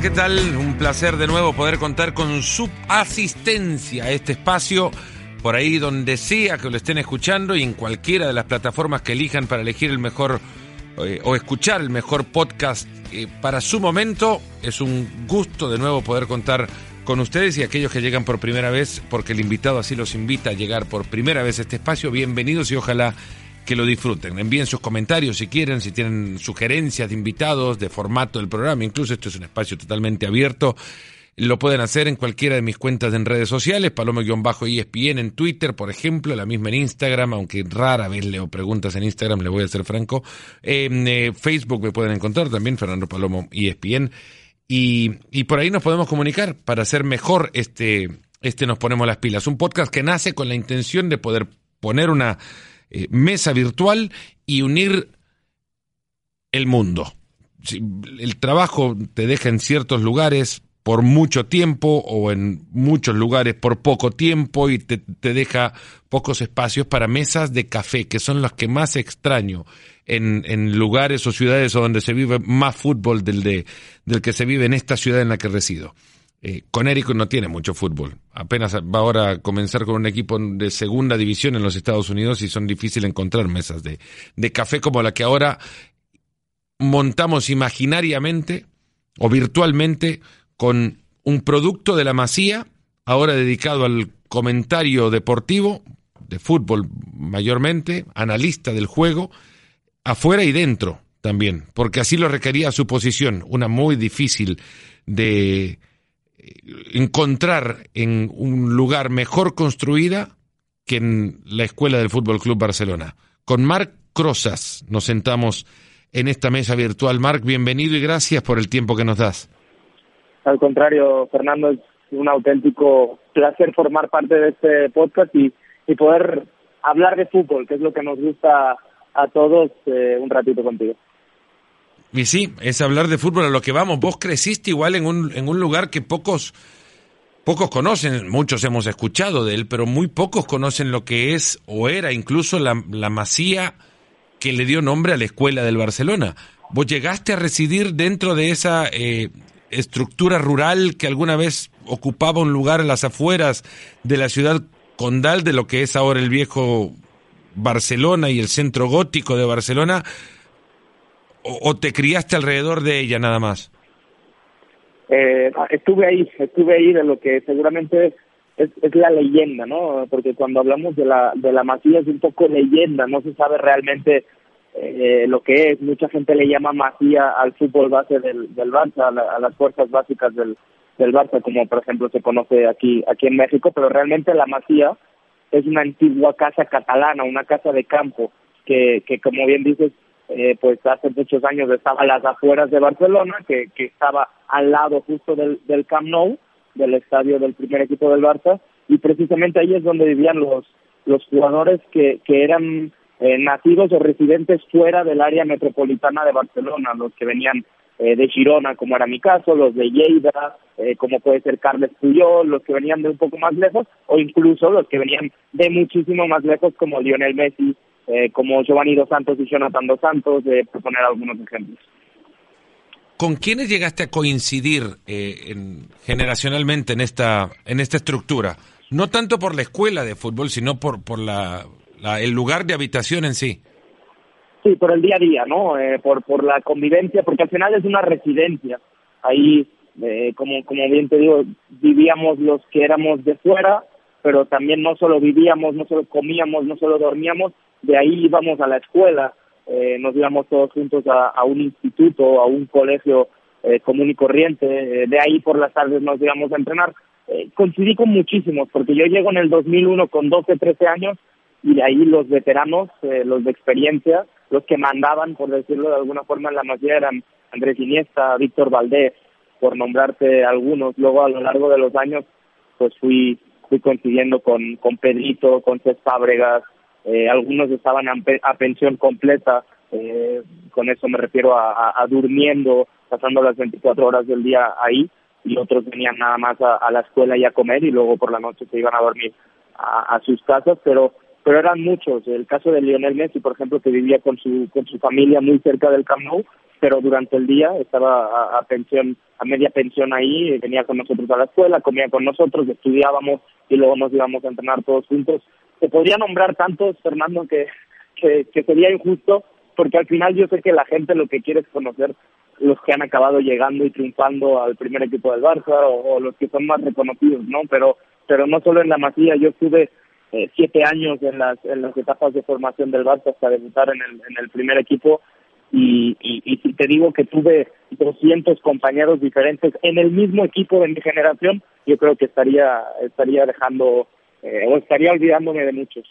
¿qué tal? Un placer de nuevo poder contar con su asistencia a este espacio, por ahí donde sea que lo estén escuchando y en cualquiera de las plataformas que elijan para elegir el mejor eh, o escuchar el mejor podcast eh, para su momento. Es un gusto de nuevo poder contar con ustedes y aquellos que llegan por primera vez, porque el invitado así los invita a llegar por primera vez a este espacio. Bienvenidos y ojalá que lo disfruten. Envíen sus comentarios si quieren, si tienen sugerencias de invitados, de formato del programa. Incluso esto es un espacio totalmente abierto. Lo pueden hacer en cualquiera de mis cuentas en redes sociales, Paloma-ESPN en Twitter, por ejemplo, la misma en Instagram, aunque rara vez leo preguntas en Instagram, le voy a ser franco. En eh, Facebook me pueden encontrar también, Fernando Palomo ESPN. Y, y por ahí nos podemos comunicar para hacer mejor este, este Nos Ponemos las Pilas. Un podcast que nace con la intención de poder poner una eh, mesa virtual y unir el mundo. El trabajo te deja en ciertos lugares por mucho tiempo o en muchos lugares por poco tiempo y te, deja pocos espacios para mesas de café, que son las que más extraño en, en, lugares o ciudades donde se vive más fútbol del, de, del que se vive en esta ciudad en la que resido. Eh, Connecticut no tiene mucho fútbol. Apenas va ahora a comenzar con un equipo de segunda división en los Estados Unidos y son difíciles encontrar mesas de, de café como la que ahora montamos imaginariamente o virtualmente con un producto de la masía, ahora dedicado al comentario deportivo, de fútbol mayormente, analista del juego, afuera y dentro también, porque así lo requería su posición, una muy difícil de encontrar en un lugar mejor construida que en la escuela del Fútbol Club Barcelona. Con Marc Crozas nos sentamos en esta mesa virtual. Marc, bienvenido y gracias por el tiempo que nos das. Al contrario, Fernando, es un auténtico placer formar parte de este podcast y, y poder hablar de fútbol, que es lo que nos gusta a todos, eh, un ratito contigo. Y sí, es hablar de fútbol a lo que vamos. Vos creciste igual en un, en un lugar que pocos, pocos conocen, muchos hemos escuchado de él, pero muy pocos conocen lo que es o era incluso la, la masía que le dio nombre a la escuela del Barcelona. Vos llegaste a residir dentro de esa eh, estructura rural que alguna vez ocupaba un lugar en las afueras de la ciudad condal de lo que es ahora el viejo Barcelona y el centro gótico de Barcelona o, te criaste alrededor de ella nada más? Eh, estuve ahí, estuve ahí de lo que seguramente es, es la leyenda, ¿no? Porque cuando hablamos de la, de la masía es un poco leyenda, no se sabe realmente eh, lo que es. Mucha gente le llama masía al fútbol base del, del Barça, a, a las fuerzas básicas del, del Barça, como por ejemplo se conoce aquí, aquí en México, pero realmente la masía es una antigua casa catalana, una casa de campo, que, que como bien dices, eh, pues hace muchos años estaba a las afueras de Barcelona, que, que estaba al lado justo del, del Camp Nou, del estadio del primer equipo del Barça, y precisamente ahí es donde vivían los, los jugadores que, que eran eh, nacidos o residentes fuera del área metropolitana de Barcelona, los que venían eh, de Girona, como era mi caso, los de Lleida, eh, como puede ser Carles Puyol, los que venían de un poco más lejos, o incluso los que venían de muchísimo más lejos, como Lionel Messi, eh, como Giovanni Dos Santos y Jonathan Dos Santos, eh, por poner algunos ejemplos. ¿Con quiénes llegaste a coincidir eh, en, generacionalmente en esta, en esta estructura? No tanto por la escuela de fútbol, sino por, por la, la el lugar de habitación en sí. Sí, por el día a día, ¿no? Eh, por, por la convivencia, porque al final es una residencia. Ahí, eh, como, como bien te digo, vivíamos los que éramos de fuera, pero también no solo vivíamos, no solo comíamos, no solo dormíamos, de ahí íbamos a la escuela, eh, nos íbamos todos juntos a, un instituto, a un colegio eh, común y corriente, eh, de ahí por las tardes nos íbamos a entrenar. Eh, coincidí con muchísimos, porque yo llego en el 2001 con 12, 13 años, y de ahí los veteranos, eh, los de experiencia, los que mandaban, por decirlo de alguna forma, en la mayoría eran Andrés Iniesta, Víctor Valdés, por nombrarte algunos. Luego, a lo largo de los años, pues fui fui coincidiendo con, con Pedrito, con Cés Fábregas, eh, algunos estaban a, a pensión completa, eh, con eso me refiero a, a, a, durmiendo, pasando las 24 horas del día ahí, y otros venían nada más a, la escuela y a comer y luego por la noche se iban a dormir a, a sus casas, pero pero eran muchos. El caso de Lionel Messi, por ejemplo, que vivía con su, con su familia muy cerca del Camp Nou, pero durante el día estaba a, pensión, a media pensión ahí, venía con nosotros a la escuela, comía con nosotros, estudiábamos y luego nos íbamos a entrenar todos juntos. Se podría nombrar tantos, Fernando, que, que, sería injusto, porque al final yo sé que la gente lo que quiere es conocer los que han acabado llegando y triunfando al primer equipo del Barça o, los que son más reconocidos, ¿no? Pero pero no solo en la Masía, yo estuve eh, siete años en las en las etapas de formación del Barça hasta debutar en el en el primer equipo y, y, si te digo que tuve 200 compañeros diferentes en el mismo equipo de mi generación, yo creo que estaría estaría dejando eh, estaría olvidándome de muchos.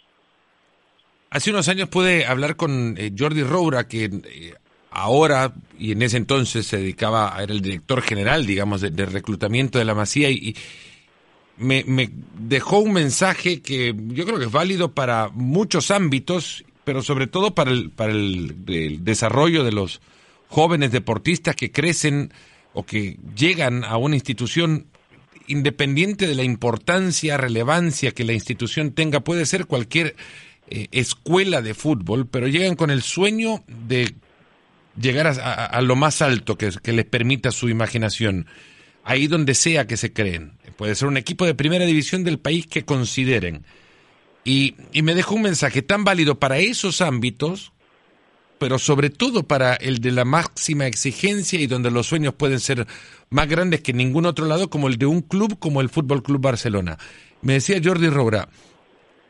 Hace unos años pude hablar con eh, Jordi Roura, que eh, ahora y en ese entonces se dedicaba, era el director general, digamos, de, reclutamiento de la Masía y, me, me, dejó un mensaje que yo creo que es válido para muchos ámbitos, pero sobre todo para el, para el, desarrollo de los jóvenes deportistas que crecen o que llegan a una institución independiente de la importancia, relevancia que la institución tenga, puede ser cualquier eh, escuela de fútbol, pero llegan con el sueño de llegar a, lo más alto que, que, les permita su imaginación, ahí donde sea que se creen. Puede ser un equipo de primera división del país que consideren. Y, y me dejó un mensaje tan válido para esos ámbitos, pero sobre todo para el de la máxima exigencia y donde los sueños pueden ser más grandes que en ningún otro lado, como el de un club como el Fútbol Club Barcelona. Me decía Jordi Roura,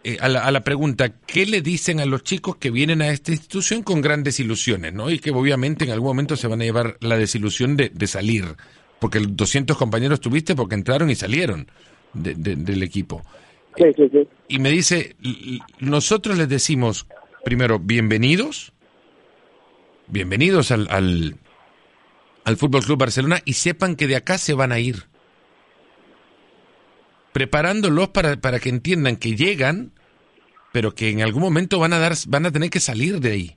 eh, a, la, pregunta, ¿qué le dicen a los chicos que vienen a esta institución con grandes ilusiones, ¿no? Y que obviamente en algún momento se van a llevar la desilusión de, salir, porque 200 compañeros tuviste porque entraron y salieron del equipo. Sí, sí, sí. Y me dice, nosotros les decimos, primero, bienvenidos, bienvenidos al, al, al Fútbol Club Barcelona y sepan que de acá se van a ir preparándolos para, para que entiendan que llegan, pero que en algún momento van a dar, van a tener que salir de ahí.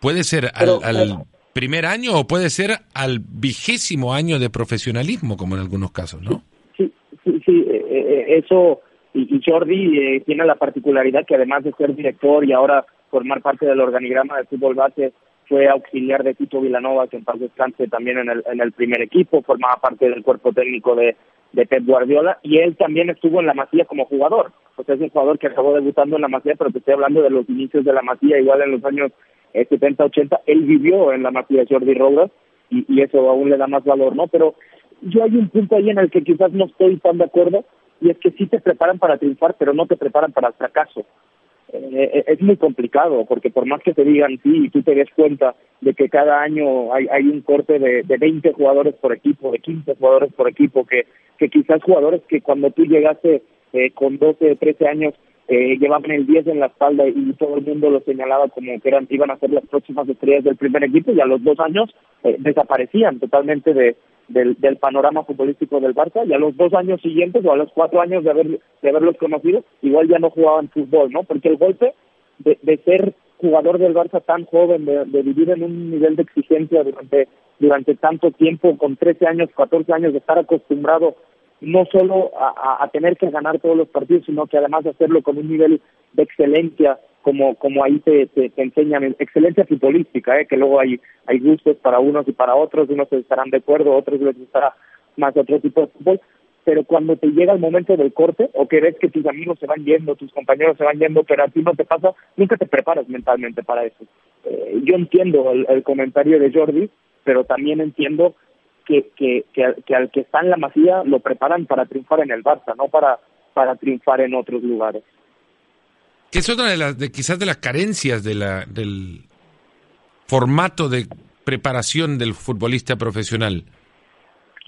Puede ser al, primer año o puede ser al vigésimo año de profesionalismo, como en algunos casos, ¿no? Sí, sí, sí eh, eh, eso, y, Jordi eh, tiene la particularidad que además de ser director y ahora formar parte del organigrama de fútbol base, fue auxiliar de Tito Vilanova, que en paz descanse también en el, en el primer equipo, formaba parte del cuerpo técnico de, de Pep Guardiola y él también estuvo en la Masía como jugador. O sea, es un jugador que acabó debutando en la Masía, pero te estoy hablando de los inicios de la Masía, igual en los años 70, eh, 80. Él vivió en la Masía Jordi Rodas y, y eso aún le da más valor, ¿no? Pero yo hay un punto ahí en el que quizás no estoy tan de acuerdo y es que sí te preparan para triunfar, pero no te preparan para el fracaso. Eh, eh, es muy complicado, porque por más que te digan sí y tú te des cuenta de que cada año hay, hay un corte de, de 20 jugadores por equipo, de 15 jugadores por equipo, que, que quizás jugadores que cuando tú llegaste eh, con 12, 13 años eh, llevaban el 10 en la espalda y todo el mundo lo señalaba como que eran iban a ser las próximas estrellas del primer equipo y a los dos años desaparecían totalmente de, del, del panorama futbolístico del Barça y a los dos años siguientes o a los cuatro años de, haber, de haberlos conocido, igual ya no jugaban fútbol, ¿no? Porque el golpe de, de ser jugador del Barça tan joven, de, de, vivir en un nivel de exigencia durante, durante tanto tiempo, con 13 años, 14 años, de estar acostumbrado no solo a, a, tener que ganar todos los partidos, sino que además hacerlo con un nivel de excelencia, como como ahí te, te, enseñan, excelencia futbolística, ¿eh? que luego hay hay gustos para unos y para otros, unos estarán de acuerdo, otros les gustará más otro tipo de fútbol, pero cuando te llega el momento del corte o que ves que tus amigos se van yendo, tus compañeros se van yendo, pero a ti no te pasa, nunca te preparas mentalmente para eso. Eh, yo entiendo el, el comentario de Jordi, pero también entiendo que, que, que, al que está en la masía lo preparan para triunfar en el Barça, no para, para triunfar en otros lugares. Que es otra de las, de, quizás de las carencias de la, del formato de preparación del futbolista profesional.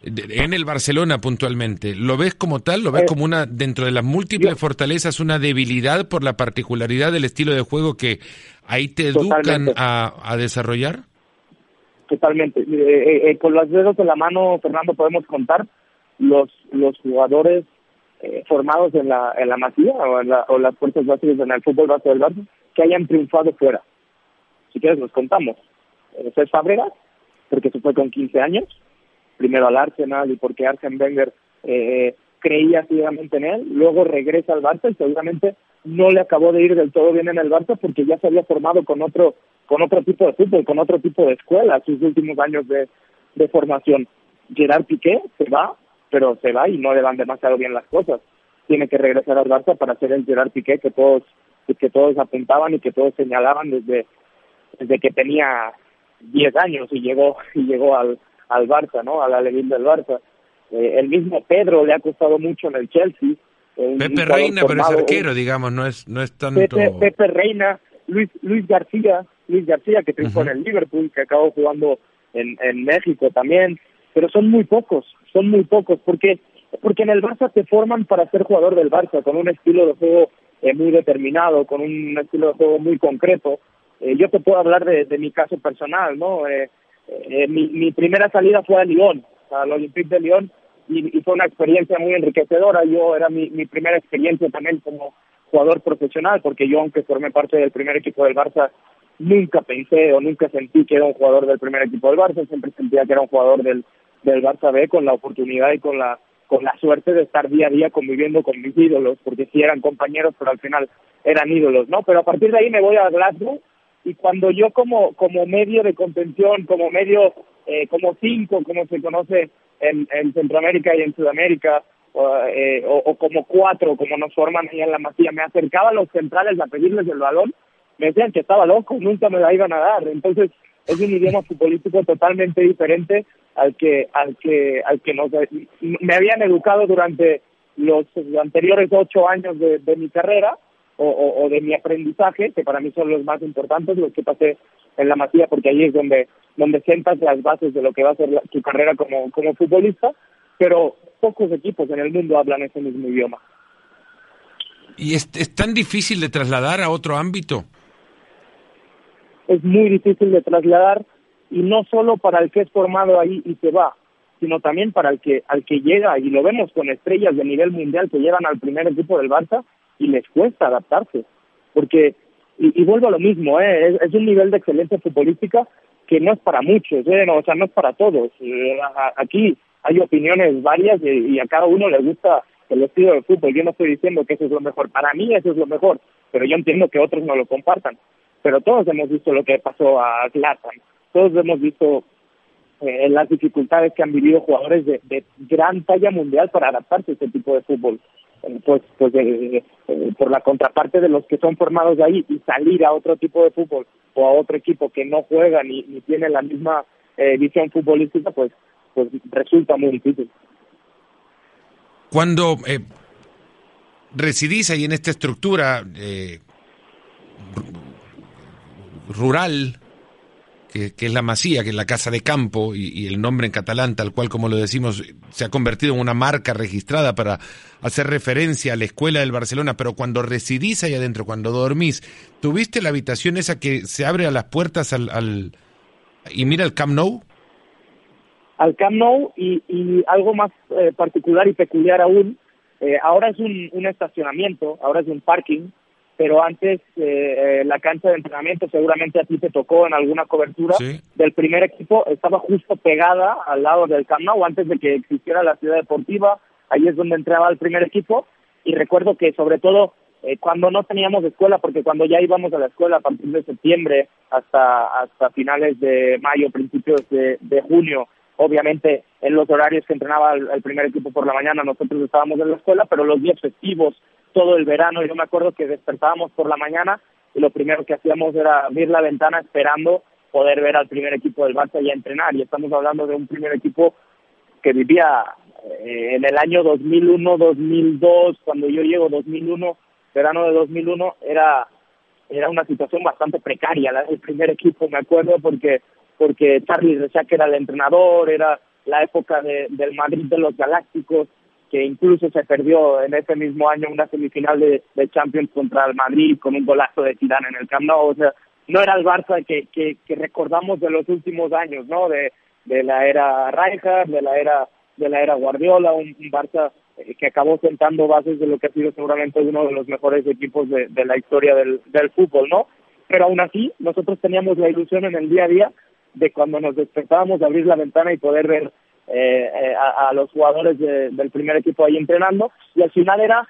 En el Barcelona puntualmente, ¿lo ves como tal? ¿Lo ves eh, como una, dentro de las múltiples fortalezas, una debilidad por la particularidad del estilo de juego que ahí te educan a, a desarrollar? Totalmente. Eh, eh, eh, con los dedos de la mano, Fernando, podemos contar los los jugadores eh, formados en la en la Masía o, en la, o las fuerzas básicas en el fútbol base del Barça que hayan triunfado fuera. Si quieres, los contamos. César Fábregas, porque se fue con 15 años, primero al Arsenal y porque Arsene Wenger eh, creía ciegamente en él, luego regresa al Barça y seguramente no le acabó de ir del todo bien en el Barça porque ya se había formado con otro con otro tipo de fútbol, con otro tipo de escuela sus últimos años de, de formación. Gerard Piqué se va, pero se va y no le van demasiado bien las cosas. Tiene que regresar al Barça para ser el Gerard Piqué que todos que todos apuntaban y que todos señalaban desde desde que tenía 10 años y llegó y llegó al al Barça, ¿no? Al alevín del Barça. Eh, el mismo Pedro le ha costado mucho en el Chelsea. Pepe Reina, pero es arquero, digamos, no es no es tanto. Pepe, Reina, Luis Luis García, Luis García que triunfó en el Liverpool, que acabó jugando en, en México también, pero son muy pocos, son muy pocos, porque porque en el Barça te forman para ser jugador del Barça, con un estilo de juego eh, muy determinado, con un estilo de juego muy concreto. Eh, yo te puedo hablar de, de mi caso personal, ¿no? Eh, eh, mi, mi primera salida fue a Lyon, al Olympique de Lyon, y, y, fue una experiencia muy enriquecedora. Yo era mi, mi primera experiencia también como jugador profesional, porque yo, aunque formé parte del primer equipo del Barça, nunca pensé o nunca sentí que era un jugador del primer equipo del Barça, siempre sentía que era un jugador del, del Barça B con la oportunidad y con la con la suerte de estar día a día conviviendo con mis ídolos, porque sí eran compañeros, pero al final eran ídolos, ¿no? Pero a partir de ahí me voy a Glasgow y cuando yo como como medio de contención, como medio, eh, como cinco, como se conoce en, en Centroamérica y en Sudamérica, eh, o, o, como cuatro, como nos forman ahí en la masía, me acercaba a los centrales a pedirles el balón, me decían que estaba loco, nunca me la iban a dar. Entonces, es un idioma futbolístico totalmente diferente al que al que al que nos me habían educado durante los anteriores ocho años de, de mi carrera o, o, o, de mi aprendizaje que para mí son los más importantes los que pasé en la Masía porque ahí es donde donde sientas las bases de lo que va a ser la, tu carrera como como futbolista pero pocos equipos en el mundo hablan ese mismo idioma. Y es, es tan difícil de trasladar a otro ámbito es muy difícil de trasladar y no solo para el que es formado ahí y se va, sino también para el que al que llega y lo vemos con estrellas de nivel mundial que llegan al primer equipo del Barça y les cuesta adaptarse, porque y, y vuelvo a lo mismo, ¿eh? es, un nivel de excelencia futbolística que no es para muchos, ¿eh? no, o sea, no es para todos. Eh, aquí hay opiniones varias y, y a cada uno le gusta el estilo de fútbol. Yo no estoy diciendo que eso es lo mejor, para mí eso es lo mejor, pero yo entiendo que otros no lo compartan. Pero todos hemos visto lo que pasó a Zlatan, todos hemos visto eh, las dificultades que han vivido jugadores de, de, gran talla mundial para adaptarse a este tipo de fútbol. Pues pues eh, eh, por la contraparte de los que son formados de ahí y salir a otro tipo de fútbol o a otro equipo que no juega ni, ni tiene la misma eh, visión futbolística, pues, pues resulta muy difícil. Cuando eh, residís ahí en esta estructura rural, que, es la masía, que es la casa de campo, y, el nombre en catalán, tal cual como lo decimos, se ha convertido en una marca registrada para hacer referencia a la escuela del Barcelona, pero cuando residís ahí adentro, cuando dormís, ¿tuviste la habitación esa que se abre a las puertas al, al y mira el Camp Nou? Al Camp Nou y, y algo más eh, particular y peculiar aún, eh, ahora es un, un estacionamiento, ahora es un parking, pero antes eh, la cancha de entrenamiento seguramente a ti te tocó en alguna cobertura sí. del primer equipo, estaba justo pegada al lado del Camp Nou antes de que existiera la ciudad deportiva, ahí es donde entraba el primer equipo y recuerdo que sobre todo eh, cuando no teníamos escuela, porque cuando ya íbamos a la escuela a partir de septiembre hasta, hasta finales de mayo, principios de, de junio, obviamente en los horarios que entrenaba el, primer equipo por la mañana nosotros estábamos en la escuela, pero los días festivos todo el verano. Yo me acuerdo que despertábamos por la mañana y lo primero que hacíamos era abrir la ventana esperando poder ver al primer equipo del Barça y entrenar. Y estamos hablando de un primer equipo que vivía eh, en el año 2001, 2002, cuando yo llego 2001, verano de 2001, era era una situación bastante precaria la primer equipo, me acuerdo, porque porque Charlie Rechac era el entrenador, era la época de, del Madrid de los Galácticos, que incluso se perdió en ese mismo año una semifinal de, Champions contra el Madrid con un golazo de Zidane en el Camp o sea, no era el Barça que, que, que recordamos de los últimos años, ¿no? De, de la era Rijkaard, de la era de la era Guardiola, un, un Barça eh, que acabó sentando bases de lo que ha sido seguramente uno de los mejores equipos de, de la historia del, del fútbol, ¿no? Pero aún así, nosotros teníamos la ilusión en el día a día de cuando nos despertábamos de abrir la ventana y poder ver eh, eh, a, a, los jugadores de, del primer equipo ahí entrenando y al final era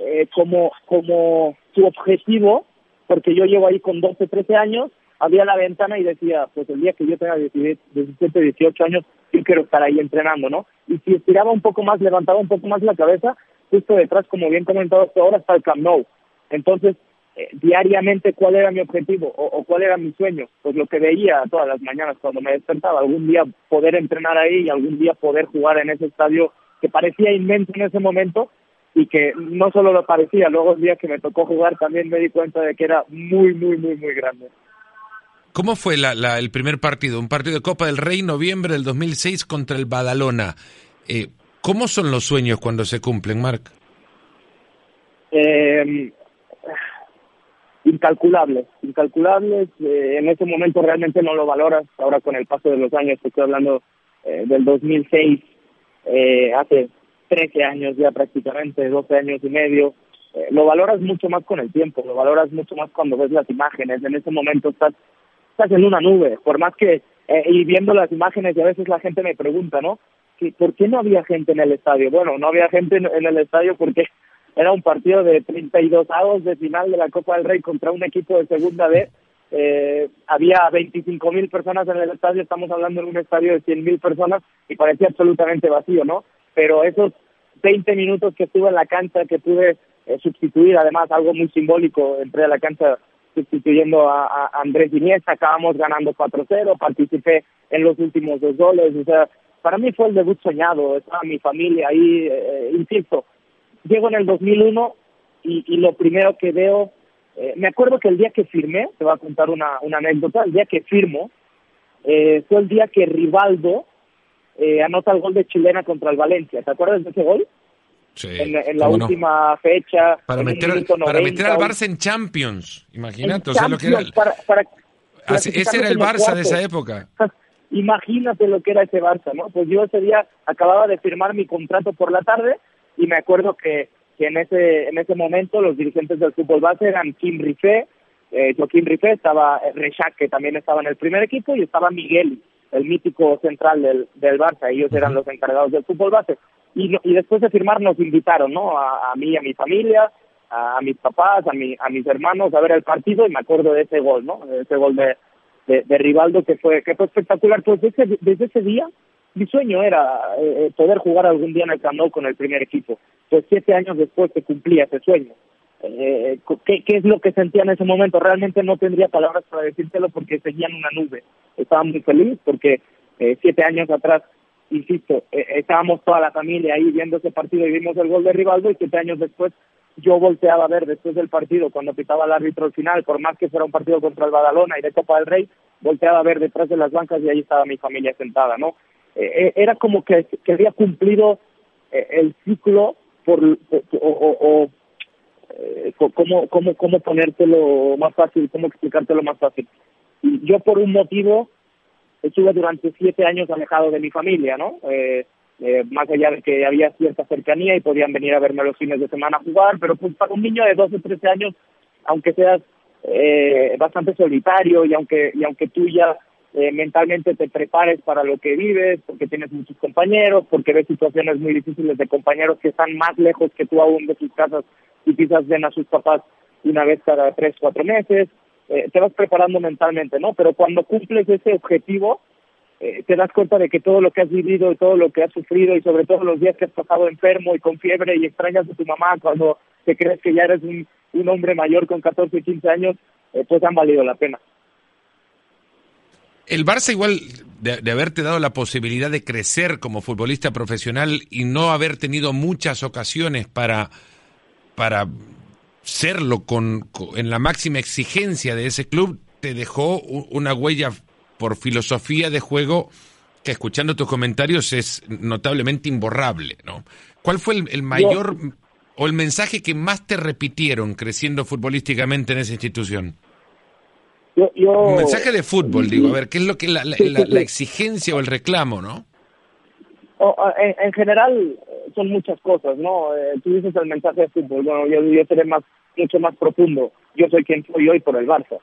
eh, como, como su objetivo, porque yo llevo ahí con 12, 13 años, había la ventana y decía, pues el día que yo tenga 17, 18 años, yo quiero estar ahí entrenando, ¿no? Y si estiraba un poco más, levantaba un poco más la cabeza, justo detrás, como bien comentado ahora, está el Camp Nou. Entonces, eh, diariamente, ¿cuál era mi objetivo o, o, cuál era mi sueño? Pues lo que veía todas las mañanas cuando me despertaba, algún día poder entrenar ahí y algún día poder jugar en ese estadio que parecía inmenso en ese momento y que no solo lo parecía, luego el día que me tocó jugar también me di cuenta de que era muy, muy, muy, muy grande. ¿Cómo fue la, la, el primer partido? Un partido de Copa del Rey, noviembre del 2006 contra el Badalona. Eh, ¿Cómo son los sueños cuando se cumplen, Marc? Eh, incalculables, incalculables. Eh, en ese momento realmente no lo valoras. Ahora con el paso de los años, estoy hablando eh, del 2006, eh, hace 13 años ya prácticamente, 12 años y medio. Eh, lo valoras mucho más con el tiempo, lo valoras mucho más cuando ves las imágenes. En ese momento estás, estás en una nube, por más que, eh, y viendo las imágenes, y a veces la gente me pregunta, ¿no? ¿Por qué no había gente en el estadio? Bueno, no había gente en, en el estadio porque era un partido de 32 avos de final de la Copa del Rey contra un equipo de segunda B. Eh, había 25 mil personas en el estadio, estamos hablando de un estadio de 100 mil personas y parecía absolutamente vacío, ¿no? Pero esos 20 minutos que estuve en la cancha, que pude eh, sustituir, además algo muy simbólico, entré a la cancha sustituyendo a, Andrés Iniesta, acabamos ganando 4-0, participé en los últimos dos goles, o sea, para mí fue el debut soñado, estaba mi familia ahí, eh, insisto, llego en el 2001 y, y lo primero que veo, eh, me acuerdo que el día que firmé, te voy a contar una, una anécdota, el día que firmo, eh, fue el día que Rivaldo eh, anota el gol de Chilena contra el Valencia. ¿Te acuerdas de ese gol? Sí, en, en la última no? fecha. Para, meter, 90, para meter al Barça en Champions, imagínate. O sea, lo que era, para, para Así, ese era el Barça de esa época. Imagínate lo que era ese Barça, ¿no? Pues yo ese día acababa de firmar mi contrato por la tarde y me acuerdo que, que en ese en ese momento los dirigentes del fútbol base eran Kim Rifé, eh, Joaquín Rifé, estaba Rechac, que también estaba en el primer equipo, y estaba Miguel, el mítico central del, del Barça, ellos eran los encargados del fútbol base. Y, y después de firmar nos invitaron, ¿no? A, a mí, a mi familia, a, a, mis papás, a, mi, a mis hermanos a ver el partido y me acuerdo de ese gol, ¿no? De ese gol de, de, de Rivaldo que fue, que fue espectacular. Pues desde, desde ese día mi sueño era eh, poder jugar algún día en el Camp con el primer equipo. Pues siete años después se cumplía ese sueño. Eh, ¿qué, ¿Qué es lo que sentía en ese momento? Realmente no tendría palabras para decírtelo porque seguía en una nube. Estaba muy feliz porque eh, siete años atrás, insisto, eh, estábamos toda la familia ahí viendo ese partido y vimos el gol de Rivaldo y siete años después yo volteaba a ver después del partido cuando pitaba el árbitro al final, por más que fuera un partido contra el Badalona y de Copa del Rey, volteaba a ver detrás de las bancas y ahí estaba mi familia sentada, ¿no? Eh, era como que, que había cumplido eh, el ciclo por, o, o, eh, cómo, cómo, cómo ponértelo más fácil, cómo explicártelo más fácil. Y yo por un motivo estuve durante siete años alejado de mi familia, ¿no? Eh, eh, más allá de que había cierta cercanía y podían venir a verme los fines de semana a jugar, pero pues para un niño de 12, 13 años, aunque seas eh, bastante solitario y aunque, y aunque tú ya eh, mentalmente te prepares para lo que vives, porque tienes muchos compañeros, porque ves situaciones muy difíciles de compañeros que están más lejos que tú aún de sus casas y quizás ven a sus papás una vez cada tres, cuatro meses, eh, te vas preparando mentalmente, ¿no? Pero cuando cumples ese objetivo, eh, te das cuenta de que todo lo que has vivido y todo lo que has sufrido y sobre todo los días que has pasado enfermo y con fiebre y extrañas a tu mamá cuando te crees que ya eres un, un hombre mayor con 14, 15 años, eh, pues han valido la pena. El Barça igual de, de, haberte dado la posibilidad de crecer como futbolista profesional y no haber tenido muchas ocasiones para, para serlo con, con, en la máxima exigencia de ese club, te dejó una huella por filosofía de juego que escuchando tus comentarios es notablemente imborrable, ¿no? ¿Cuál fue el, el mayor o el mensaje que más te repitieron creciendo futbolísticamente en esa institución? Yo, yo, Un mensaje de fútbol, digo, a ver, ¿qué es lo que la, la, sí, la, la exigencia o el reclamo, no? En, en, general son muchas cosas, ¿no? Eh, tú dices el mensaje de fútbol, bueno, yo, yo seré más, mucho más profundo. Yo soy quien soy hoy por el Barça.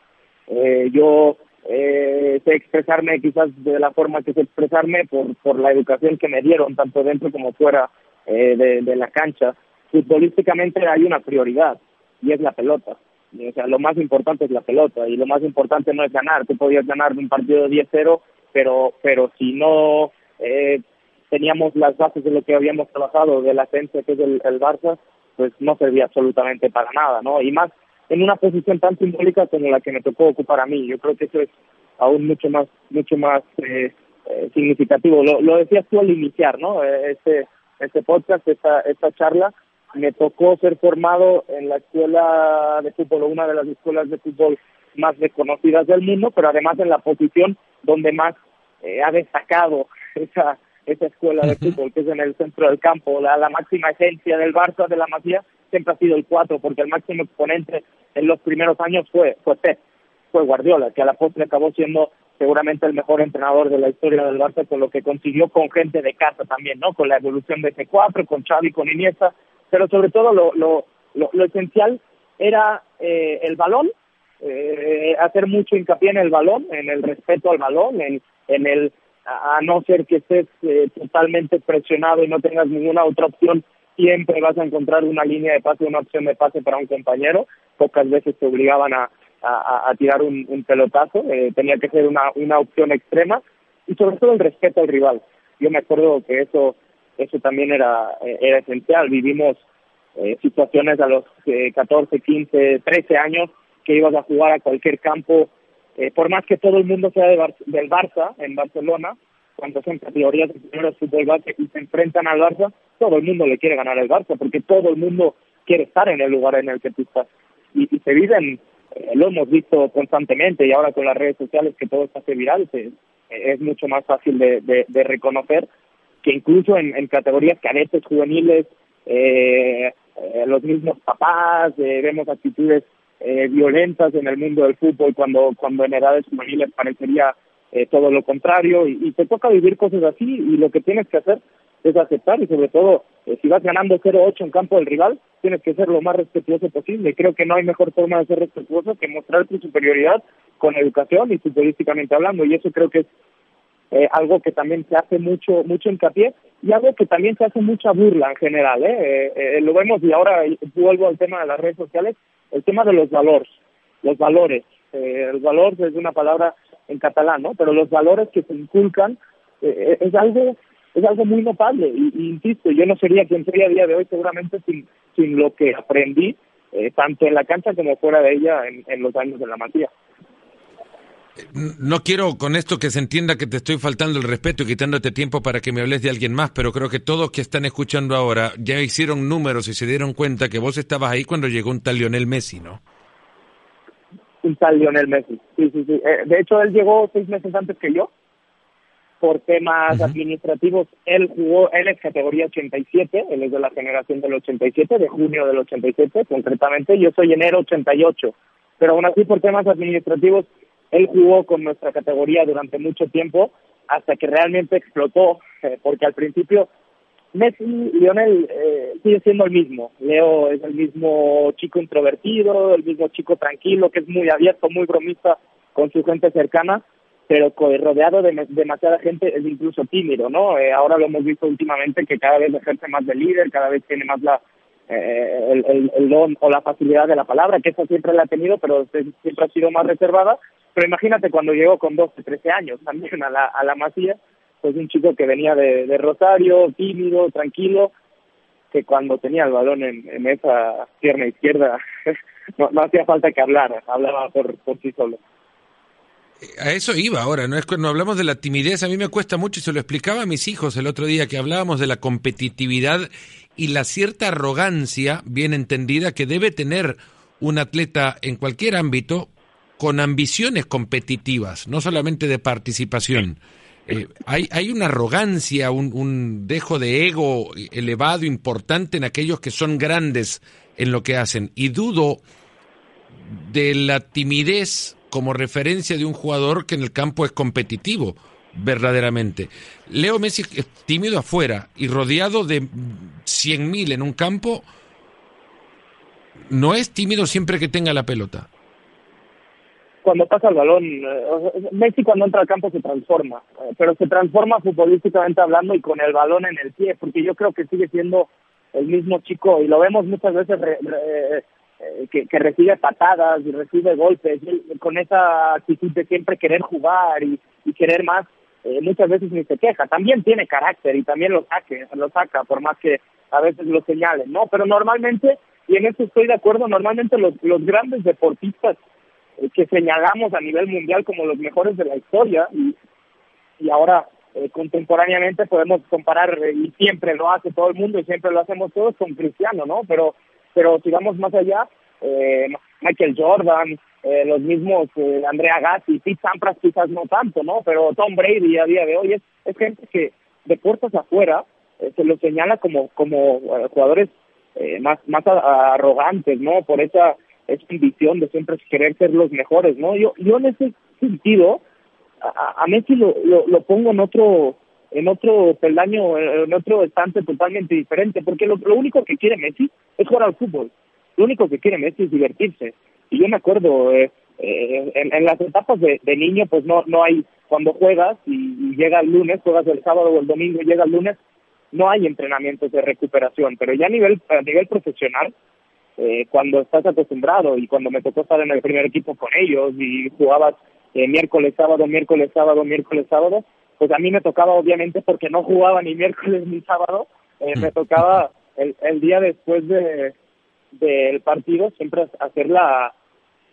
Eh, yo eh, sé expresarme quizás de la forma que sé expresarme por, por la educación que me dieron, tanto dentro como fuera eh, de, de la cancha. futbolísticamente hay una prioridad y es la pelota. O sea, lo más importante es la pelota y lo más importante no es ganar. Tú podías ganar un partido de 10-0, pero, pero si no eh, teníamos las bases de lo que habíamos trabajado, de la esencia que es el, el Barça, pues no servía absolutamente para nada, ¿no? Y más en una posición tan simbólica como la que me tocó ocupar a mí. Yo creo que eso es aún mucho más, mucho más eh, eh, significativo. Lo, lo decías tú al iniciar, ¿no? Eh, este, este podcast, esta, esta charla, me tocó ser formado en la escuela de fútbol, una de las escuelas de fútbol más reconocidas del mundo, pero además en la posición donde más ha destacado esa esa escuela de fútbol que es en el centro del campo. La, la máxima esencia del Barça, de la Masía, siempre ha sido el 4, porque el máximo exponente en los primeros años fue, fue Pep, fue Guardiola, que a la postre acabó siendo seguramente el mejor entrenador de la historia del Barça, con lo que consiguió con gente de casa también, ¿no? Con la evolución de ese 4, con Xavi, con Iniesta, pero sobre todo lo, lo, lo, esencial era eh, el balón, eh, hacer mucho hincapié en el balón, en el respeto al balón, en, en el a no ser que estés eh, totalmente presionado y no tengas ninguna otra opción, siempre vas a encontrar una línea de pase, una opción de pase para un compañero. Pocas veces te obligaban a, a, tirar un, un pelotazo, eh, tenía que ser una, una opción extrema y sobre todo el respeto al rival. Yo me acuerdo que eso eso también era, eh, era esencial. Vivimos situaciones a los 14, 15, 13 años que ibas a jugar a cualquier campo eh, por más que todo el mundo sea de del Barça en Barcelona, cuando son categorías de primeros fútbol base y se enfrentan al Barça, todo el mundo le quiere ganar al Barça, porque todo el mundo quiere estar en el lugar en el que tú estás. Y, se viven, eh, lo hemos visto constantemente y ahora con las redes sociales que todo se hace viral, es mucho más fácil de, de, reconocer que incluso en, categorías cadetes juveniles, eh, eh los mismos papás, vemos actitudes eh, violentas en el mundo del fútbol cuando, cuando en edades juveniles parecería eh, todo lo contrario y, te toca vivir cosas así y lo que tienes que hacer es aceptar y sobre todo eh, si vas ganando 0-8 en campo del rival tienes que ser lo más respetuoso posible. Creo que no hay mejor forma de ser respetuoso que mostrar tu superioridad con educación y futbolísticamente hablando y eso creo que es eh, algo que también se hace mucho mucho hincapié y algo que también se hace mucha burla en general. ¿eh? Eh, lo vemos y ahora vuelvo al tema de las redes sociales el tema de los valores, los valores. Eh, el valor es una palabra en catalán, ¿no? Pero los valores que se inculcan eh, es algo es algo muy notable y, insisto, yo no sería quien sería a día de hoy seguramente sin, sin lo que aprendí eh, tanto en la cancha como fuera de ella en, en los años de la Matías. No quiero con esto que se entienda que te estoy faltando el respeto y quitándote tiempo para que me hables de alguien más, pero creo que todos que están escuchando ahora ya hicieron números y se dieron cuenta que vos estabas ahí cuando llegó un tal Lionel Messi, ¿no? Un tal Lionel Messi, sí, sí, sí. Eh, de hecho, él llegó seis meses antes que yo por temas administrativos. Él jugó, él es categoría 87, él es de la generación del 87, de junio del 87 concretamente. Yo soy enero 88, pero aún así por temas administrativos él jugó con nuestra categoría durante mucho tiempo hasta que realmente explotó, eh, porque al principio Messi, Lionel, eh, sigue siendo el mismo. Leo es el mismo chico introvertido, el mismo chico tranquilo, que es muy abierto, muy bromista con su gente cercana, pero rodeado de demasiada gente es incluso tímido, ¿no? Eh, ahora lo hemos visto últimamente que cada vez ejerce más de líder, cada vez tiene más la el, el, el, don o la facilidad de la palabra, que eso siempre la ha tenido, pero siempre ha sido más reservada pero imagínate cuando llegó con 12, 13 años también a la, a la masía, pues un chico que venía de, Rosario, tímido, tranquilo, que cuando tenía el balón en, esa pierna izquierda no, no hacía falta que hablara, hablaba por, por sí solo. A eso iba ahora, no es cuando hablamos de la timidez, a mí me cuesta mucho y se lo explicaba a mis hijos el otro día que hablábamos de la competitividad y la cierta arrogancia bien entendida que debe tener un atleta en cualquier ámbito con ambiciones competitivas, no solamente de participación. Eh, hay, hay una arrogancia, un, un, dejo de ego elevado, importante en aquellos que son grandes en lo que hacen. Y dudo de la timidez como referencia de un jugador que en el campo es competitivo, verdaderamente. Leo Messi es tímido afuera y rodeado de 100.000 en un campo, no es tímido siempre que tenga la pelota cuando pasa el balón, eh, Messi cuando entra al campo se transforma, eh, pero se transforma futbolísticamente hablando y con el balón en el pie, porque yo creo que sigue siendo el mismo chico, y lo vemos muchas veces eh, que, que, recibe patadas y recibe golpes, con esa actitud de siempre querer jugar y, y querer más, eh, muchas veces ni se queja. También tiene carácter y también lo saque, lo saca, por más que a veces lo señalen, ¿no? Pero normalmente, y en eso estoy de acuerdo, normalmente los, los grandes deportistas que señalamos a nivel mundial como los mejores de la historia y, y ahora eh, contemporáneamente podemos comparar eh, y siempre lo hace todo el mundo y siempre lo hacemos todos con Cristiano, ¿no? Pero pero si vamos más allá, eh, Michael Jordan, eh, los mismos eh, Andrea Gatti, Pete Sampras quizás no tanto, ¿no? Pero Tom Brady a día de hoy es, es gente que de puertas afuera eh, se lo señala como como eh, jugadores eh, más más arrogantes, ¿no? Por esa ambición de siempre querer ser los mejores, ¿no? Yo yo en ese sentido a, a Messi lo, lo, pongo en otro en otro peldaño, en otro estante totalmente diferente, porque lo, lo único que quiere Messi es jugar al fútbol. Lo único que quiere Messi es divertirse. Y yo me acuerdo, eh, eh, en, en, las etapas de, de, niño, pues no no hay, cuando juegas y, y, llega el lunes, juegas el sábado o el domingo y llega el lunes, no hay entrenamientos de recuperación, pero ya a nivel, a nivel profesional, eh, cuando estás acostumbrado y cuando me tocó estar en el primer equipo con ellos y jugabas eh, miércoles, sábado, miércoles, sábado, miércoles, sábado, pues a mí me tocaba obviamente porque no jugaba ni miércoles ni sábado, eh, me tocaba el, el día después de del partido siempre hacer la,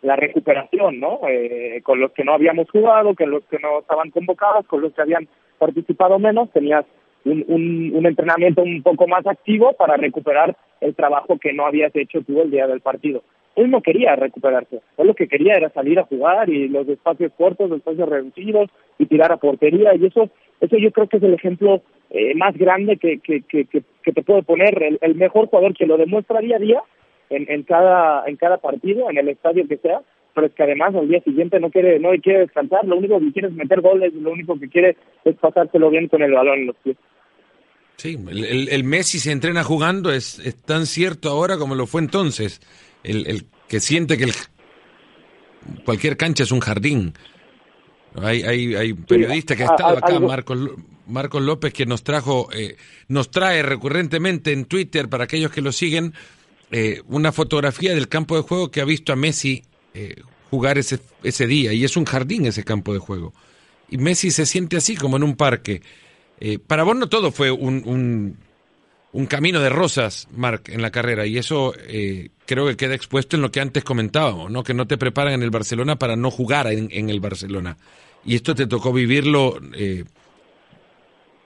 la recuperación, ¿no? Eh, con los que no habíamos jugado, con los que no estaban convocados, con los que habían participado menos, tenías un, un, entrenamiento un poco más activo para recuperar el trabajo que no habías hecho tú el día del partido. Él no quería recuperarse, él lo que quería era salir a jugar y los espacios cortos, los espacios reducidos y tirar a portería y eso, eso yo creo que es el ejemplo eh, más grande que, que, que, que, te puedo poner, el, el mejor jugador que lo demuestra día a día en, en cada en cada partido, en el estadio que sea, pero es que además al día siguiente no quiere no quiere descansar, lo único que quiere es meter goles, lo único que quiere es pasárselo bien con el balón en los pies. Sí, el, el, el Messi se entrena jugando es, es, tan cierto ahora como lo fue entonces. El, el que siente que el, cualquier cancha es un jardín. Hay, hay, hay periodistas que ha estado acá, Marcos, Marcos López, que nos trajo, eh, nos trae recurrentemente en Twitter para aquellos que lo siguen eh, una fotografía del campo de juego que ha visto a Messi eh, jugar ese, ese día y es un jardín ese campo de juego. Y Messi se siente así como en un parque. Eh, para vos no todo fue un, un, un, camino de rosas, Marc, en la carrera y eso eh, creo que queda expuesto en lo que antes comentábamos, ¿no? que no te preparan en el Barcelona para no jugar en, en el Barcelona. Y esto te tocó vivirlo eh,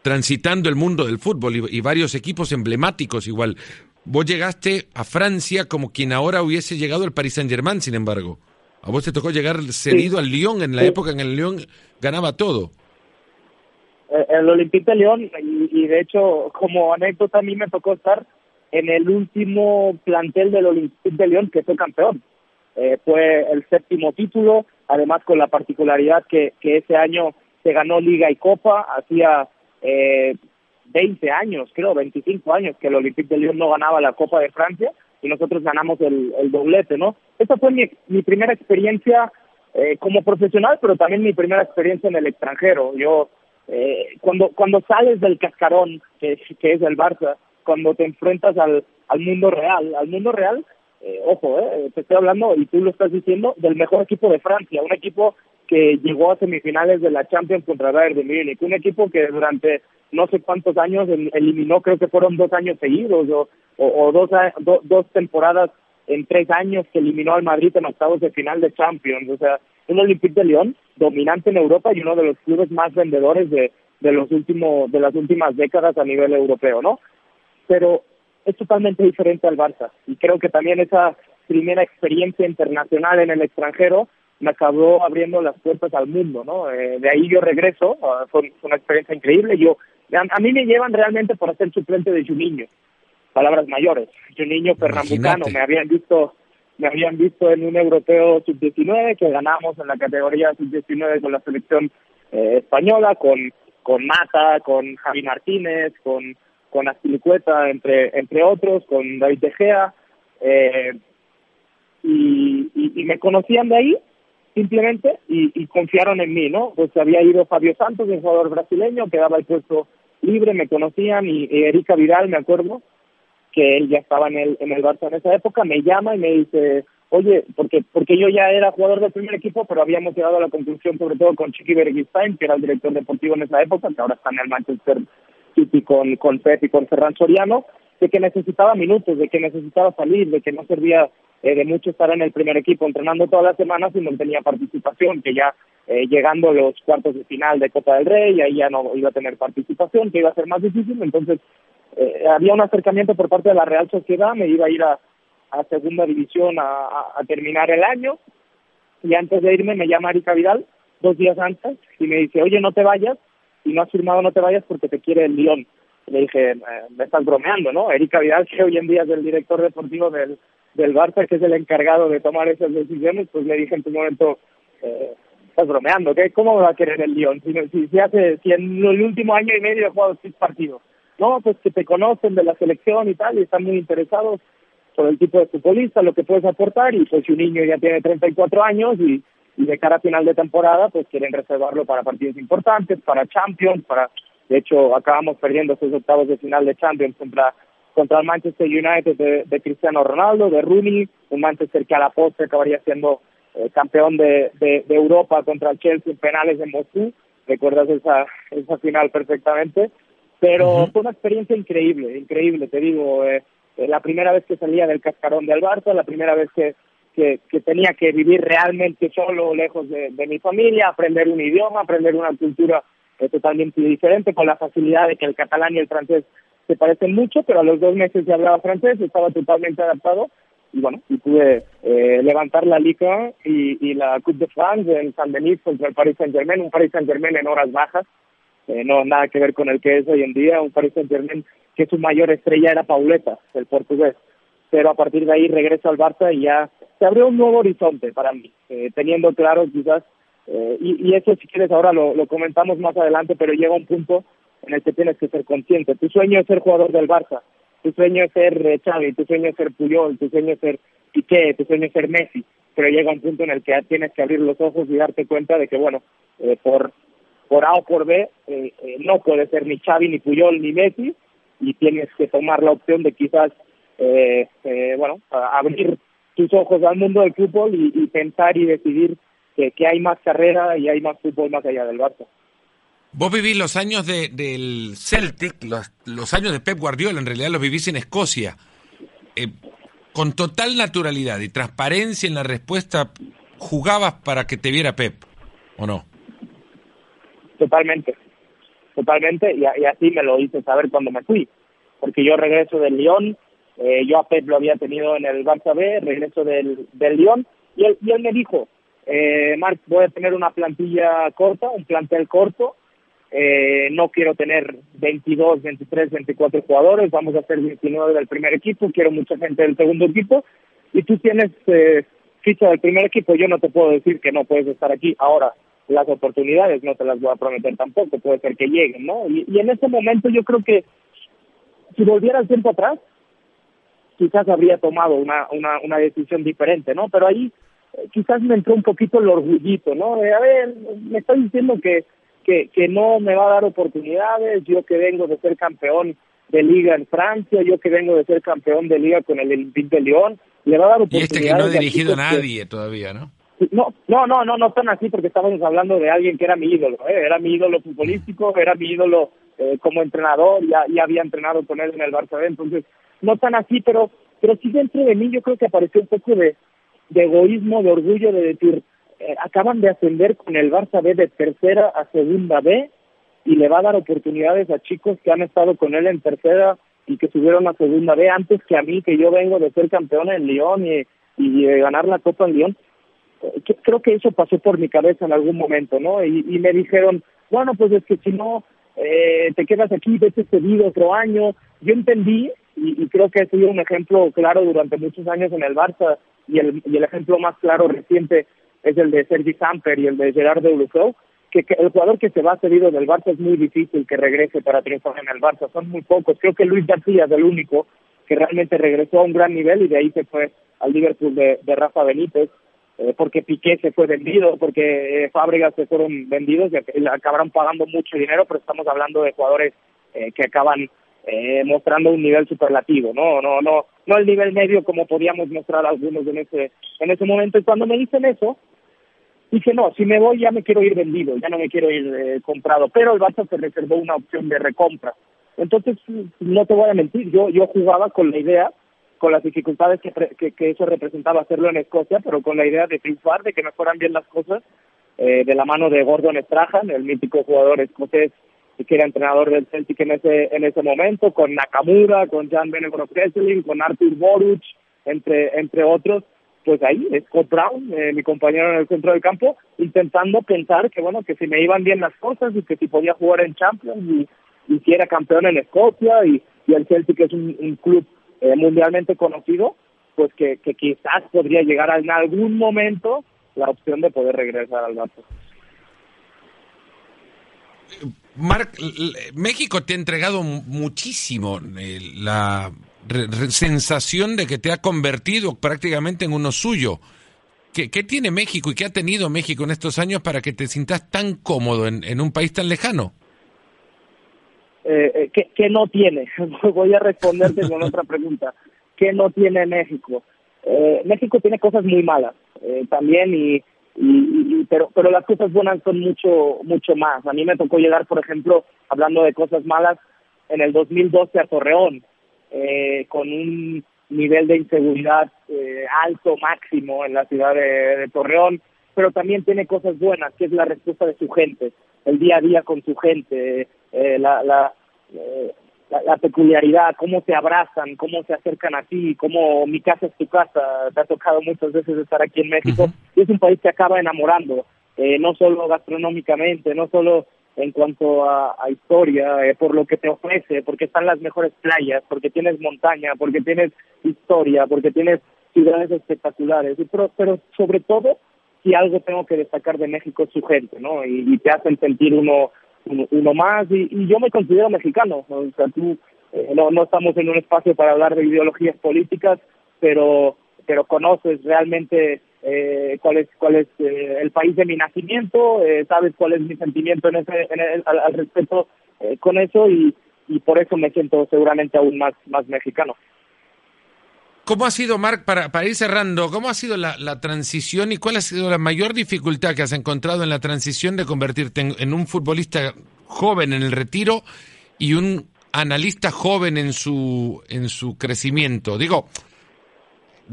transitando el mundo del fútbol y, y, varios equipos emblemáticos igual. Vos llegaste a Francia como quien ahora hubiese llegado al Paris Saint Germain, sin embargo. A vos te tocó llegar cedido sí. al Lyon en la sí. época en el Lyon ganaba todo. Eh, el Olympique de Lyon, y, de hecho, como anécdota, a mí me tocó estar en el último plantel del Olympique de Lyon que fue campeón. Eh, fue el séptimo título, además con la particularidad que, que ese año se ganó Liga y Copa, hacía eh, 20 años, creo, 25 años que el Olympique de Lyon no ganaba la Copa de Francia y nosotros ganamos el, el doblete, ¿no? Esa fue mi, mi primera experiencia eh, como profesional, pero también mi primera experiencia en el extranjero. Yo, eh, cuando, cuando sales del cascarón, que, que es el Barça, cuando te enfrentas al, al mundo real, al mundo real, eh, ojo, eh, te estoy hablando, y tú lo estás diciendo, del mejor equipo de Francia, un equipo que llegó a semifinales de la Champions contra Bayern de Múnich, un equipo que durante no sé cuántos años eliminó, creo que fueron dos años seguidos o, o, o dos, do, dos temporadas en tres años que eliminó al Madrid en octavos de final de Champions. O sea, un Olympique de Lyon dominante en Europa y uno de los clubes más vendedores de, de los últimos de las últimas décadas a nivel europeo, ¿no? Pero es totalmente diferente al Barça y creo que también esa primera experiencia internacional en el extranjero me acabó abriendo las puertas al mundo, ¿no? Eh, de ahí yo regreso, uh, fue, fue, una experiencia increíble. Yo a, a, mí me llevan realmente por ser suplente de Juninho, palabras mayores. Juninho Pernambucano, me habían visto me habían visto en un europeo sub-19 que ganamos en la categoría sub-19 con la selección eh, española, con con Mata, con Javi Martínez, con con Astilicueta, entre entre otros, con David De Gea, eh, y, y, y me conocían de ahí simplemente y, y, confiaron en mí, ¿no? Pues había ido Fabio Santos, un jugador brasileño, quedaba el puesto libre, me conocían, y Erika Vidal, me acuerdo, que él ya estaba en el, en el Barça en esa época, me llama y me dice, oye, porque porque yo ya era jugador del primer equipo, pero habíamos llegado a la conclusión, sobre todo con Chiqui Bergistain, que era el director deportivo en esa época, que ahora está en el Manchester City con, con Pep y con Ferran Soriano, de que necesitaba minutos, de que necesitaba salir, de que no servía eh, de mucho estar en el primer equipo entrenando todas las semanas y no tenía participación, que ya eh, llegando a los cuartos de final de Copa del Rey, ahí ya no iba a tener participación, que iba a ser más difícil, entonces eh, había un acercamiento por parte de la Real Sociedad, me iba a ir a, segunda división a, terminar el año, y antes de irme me llama Erika Vidal, dos días antes, y me dice, oye, no te vayas, y no has firmado, no te vayas porque te quiere el Lyon. Le dije, me estás bromeando, ¿no? Erika Vidal, que hoy en día es el director deportivo del, del Barça, que es el encargado de tomar esas decisiones, pues le dije en tu momento, eh, estás bromeando, ¿qué? ¿Cómo va a querer el Lyon? Si, si, si, hace, si en el último año y medio he jugado seis partidos. No, pues que te conocen de la selección y tal, y están muy interesados por el tipo de futbolista, lo que puedes aportar, y pues si un niño ya tiene 34 años y, y de cara a final de temporada, pues quieren reservarlo para partidos importantes, para Champions, para... De hecho, acabamos perdiendo esos octavos de final de Champions contra contra el Manchester United de, Cristiano Ronaldo, de Rooney, un Manchester que a la postre acabaría siendo eh, campeón de, de, Europa contra el Chelsea en penales en Moscú, recuerdas esa, esa final perfectamente, pero fue una experiencia increíble, increíble, te digo, eh, eh, la primera vez que salía del cascarón del Barça, la primera vez que, que, que tenía que vivir realmente solo, lejos de, de, mi familia, aprender un idioma, aprender una cultura totalmente diferente, con la facilidad de que el catalán y el francés se parecen mucho, pero a los dos meses ya hablaba francés, estaba totalmente adaptado y bueno, y pude eh, levantar la Liga y, y la Coupe de France en San Denis contra el Paris Saint Germain, un Paris Saint Germain en horas bajas, eh, no nada que ver con el que es hoy en día, un Paris Saint Germain que su mayor estrella era Pauleta, el portugués, pero a partir de ahí regreso al Barça y ya se abrió un nuevo horizonte para mí, eh, teniendo claro quizás, eh, y, y eso si quieres ahora lo, lo comentamos más adelante, pero llega un punto en el que tienes que ser consciente. Tu sueño es ser jugador del Barça, tu sueño es ser eh, Xavi, tu sueño es ser Puyol, tu sueño es ser Piqué, tu sueño es ser Messi, pero llega un punto en el que tienes que abrir los ojos y darte cuenta de que, bueno, eh, por, por A o por B, eh, eh, no puede ser ni Xavi, ni Puyol, ni Messi, y tienes que tomar la opción de quizás, eh, eh, bueno, abrir tus ojos al mundo del fútbol y, pensar y decidir que, que hay más carrera y hay más fútbol más allá del Barça. Vos vivís los años de, del Celtic, los, los, años de Pep Guardiola, en realidad los vivís en Escocia. Eh, con total naturalidad y transparencia en la respuesta, ¿jugabas para que te viera Pep o no? Totalmente, totalmente, y, y así me lo hice saber cuando me fui, porque yo regreso del Lyon, eh, yo a Pep lo había tenido en el Barça B, regreso del, del Lyon, y él, y él me dijo, eh, Marc, voy a tener una plantilla corta, un plantel corto, eh, no quiero tener 22, 23, 24 jugadores, vamos a hacer 19 del primer equipo, quiero mucha gente del segundo equipo y tú tienes eh, ficha del primer equipo, yo no te puedo decir que no puedes estar aquí. Ahora, las oportunidades no te las voy a prometer tampoco, puede ser que lleguen, ¿no? Y, y en ese momento yo creo que si volviera el tiempo atrás, quizás habría tomado una, una, una decisión diferente, ¿no? Pero ahí eh, quizás me entró un poquito el orgullito, ¿no? De, a ver, me está diciendo que que, que no me va a dar oportunidades, yo que vengo de ser campeón de liga en Francia, yo que vengo de ser campeón de liga con el Olympique de Lyon, le va a dar oportunidades. Y este que no ha dirigido a nadie todavía, ¿no? No, no, no, no, no tan así porque estábamos hablando de alguien que era mi ídolo, ¿eh? era mi ídolo futbolístico, era mi ídolo eh, como entrenador, ya, había entrenado con él en el Barça entonces no tan así, pero pero sí dentro de mí yo creo que apareció un poco de, egoísmo, de orgullo de decir, eh, acaban de ascender con el Barça B de tercera a segunda B y le va a dar oportunidades a chicos que han estado con él en tercera y que subieron a segunda B antes que a mí, que yo vengo de ser campeón en Lyon y de ganar la Copa en Lyon. Eh, creo que eso pasó por mi cabeza en algún momento, ¿no? Y, y me dijeron, bueno, pues es que si no eh, te quedas aquí, vete cedido otro año. Yo entendí y, creo que he sido un ejemplo claro durante muchos años en el Barça y el, ejemplo más claro reciente es el de Sergi Samper y el de Gerard Deulofeu, que, el jugador que se va cedido del Barça es muy difícil que regrese para triunfar en el Barça, son muy pocos. Creo que Luis García es el único que realmente regresó a un gran nivel y de ahí se fue al Liverpool de Rafa Benítez, eh, porque Piqué se fue vendido, porque eh, Fábregas se fueron vendidos y acabaron pagando mucho dinero, pero estamos hablando de jugadores eh, que acaban eh, mostrando un nivel superlativo, no, no, no, no el nivel medio como podíamos mostrar algunos en ese, en ese momento. Y cuando me dicen eso, dije, no, si me voy ya me quiero ir vendido, ya no me quiero ir eh, comprado, pero el Barça se reservó una opción de recompra. Entonces, no te voy a mentir, yo, yo jugaba con la idea, con las dificultades que, que, que eso representaba hacerlo en Escocia, pero con la idea de triunfar, de que me fueran bien las cosas, eh, de la mano de Gordon Strahan, el mítico jugador escocés que era entrenador del Celtic en ese en ese momento, con Nakamura, con Jan Benegro Kesseling, con Arthur Boruch, entre entre otros, pues ahí Scott Brown, eh, mi compañero en el centro del campo, intentando pensar que bueno, que si me iban bien las cosas y que si podía jugar en Champions y, y si era campeón en Escocia y, y el Celtic es un club eh, mundialmente conocido, pues que, que quizás podría llegar en algún momento la opción de poder regresar al Barça. Marc, México te ha entregado muchísimo eh, la sensación de que te ha convertido prácticamente en uno suyo. ¿Qué, ¿Qué, tiene México y qué ha tenido México en estos años para que te sientas tan cómodo en, en un país tan lejano? Eh, eh ¿qué, ¿qué, no tiene? Voy a responderte con otra pregunta. ¿Qué no tiene México? Eh, México tiene cosas muy malas eh, también y y, pero pero las cosas buenas son mucho mucho más. A mí me tocó llegar, por ejemplo, hablando de cosas malas, en el 2012 a Torreón, eh, con un nivel de inseguridad eh, alto, máximo en la ciudad de, de, Torreón, pero también tiene cosas buenas, que es la respuesta de su gente, el día a día con su gente, eh, la, la, eh, la, la, peculiaridad, cómo se abrazan, cómo se acercan a ti, cómo mi casa es tu casa. Te ha tocado muchas veces estar aquí en México. Uh -huh. Y es un país que acaba enamorando, eh, no solo gastronómicamente, no solo en cuanto a, a historia, eh, por lo que te ofrece, porque están las mejores playas, porque tienes montaña, porque tienes historia, porque tienes ciudades espectaculares. Pero, pero sobre todo, si algo tengo que destacar de México es su gente, ¿no? Y, y te hacen sentir uno uno, más y, y, yo me considero mexicano. O sea, tú, eh, no, no estamos en un espacio para hablar de ideologías políticas, pero pero conoces realmente eh, cuál es cuál es eh, el país de mi nacimiento, eh, sabes cuál es mi sentimiento en ese en el, al, al, respecto eh, con eso y, y por eso me siento seguramente aún más más mexicano. ¿Cómo ha sido, Marc, para, para ir cerrando, cómo ha sido la, transición y cuál ha sido la mayor dificultad que has encontrado en la transición de convertirte en, en, un futbolista joven en el retiro y un analista joven en su, en su crecimiento? Digo,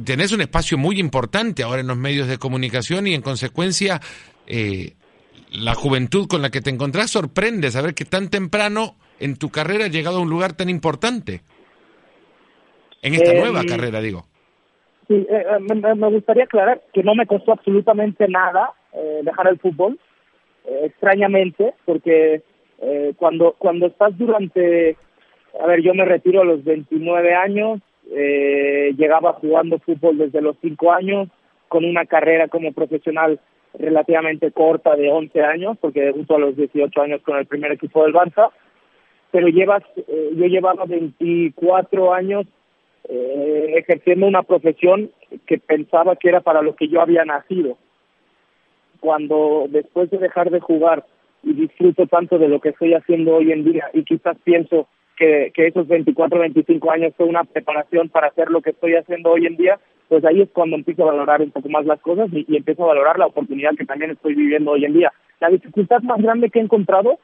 tenés un espacio muy importante ahora en los medios de comunicación y en consecuencia eh, la juventud con la que te encontrás sorprende saber que tan temprano en tu carrera has llegado a un lugar tan importante. En esta eh, nueva carrera, digo. Sí, eh, me, me, gustaría aclarar que no me costó absolutamente nada eh, dejar el fútbol, eh, extrañamente, porque eh, cuando cuando estás durante, a ver, yo me retiro a los 29 años, llegaba jugando fútbol desde los 5 años, con una carrera como profesional relativamente corta de 11 años, porque debuto a los 18 años con el primer equipo del Barça, pero llevas, yo llevaba 24 años eh, ejerciendo una profesión que pensaba que era para lo que yo había nacido. Cuando después de dejar de jugar y disfruto tanto de lo que estoy haciendo hoy en día y quizás pienso que, esos 24, 25 años fue una preparación para hacer lo que estoy haciendo hoy en día, pues ahí es cuando empiezo a valorar un poco más las cosas y empiezo a valorar la oportunidad que también estoy viviendo hoy en día. La dificultad más grande que he encontrado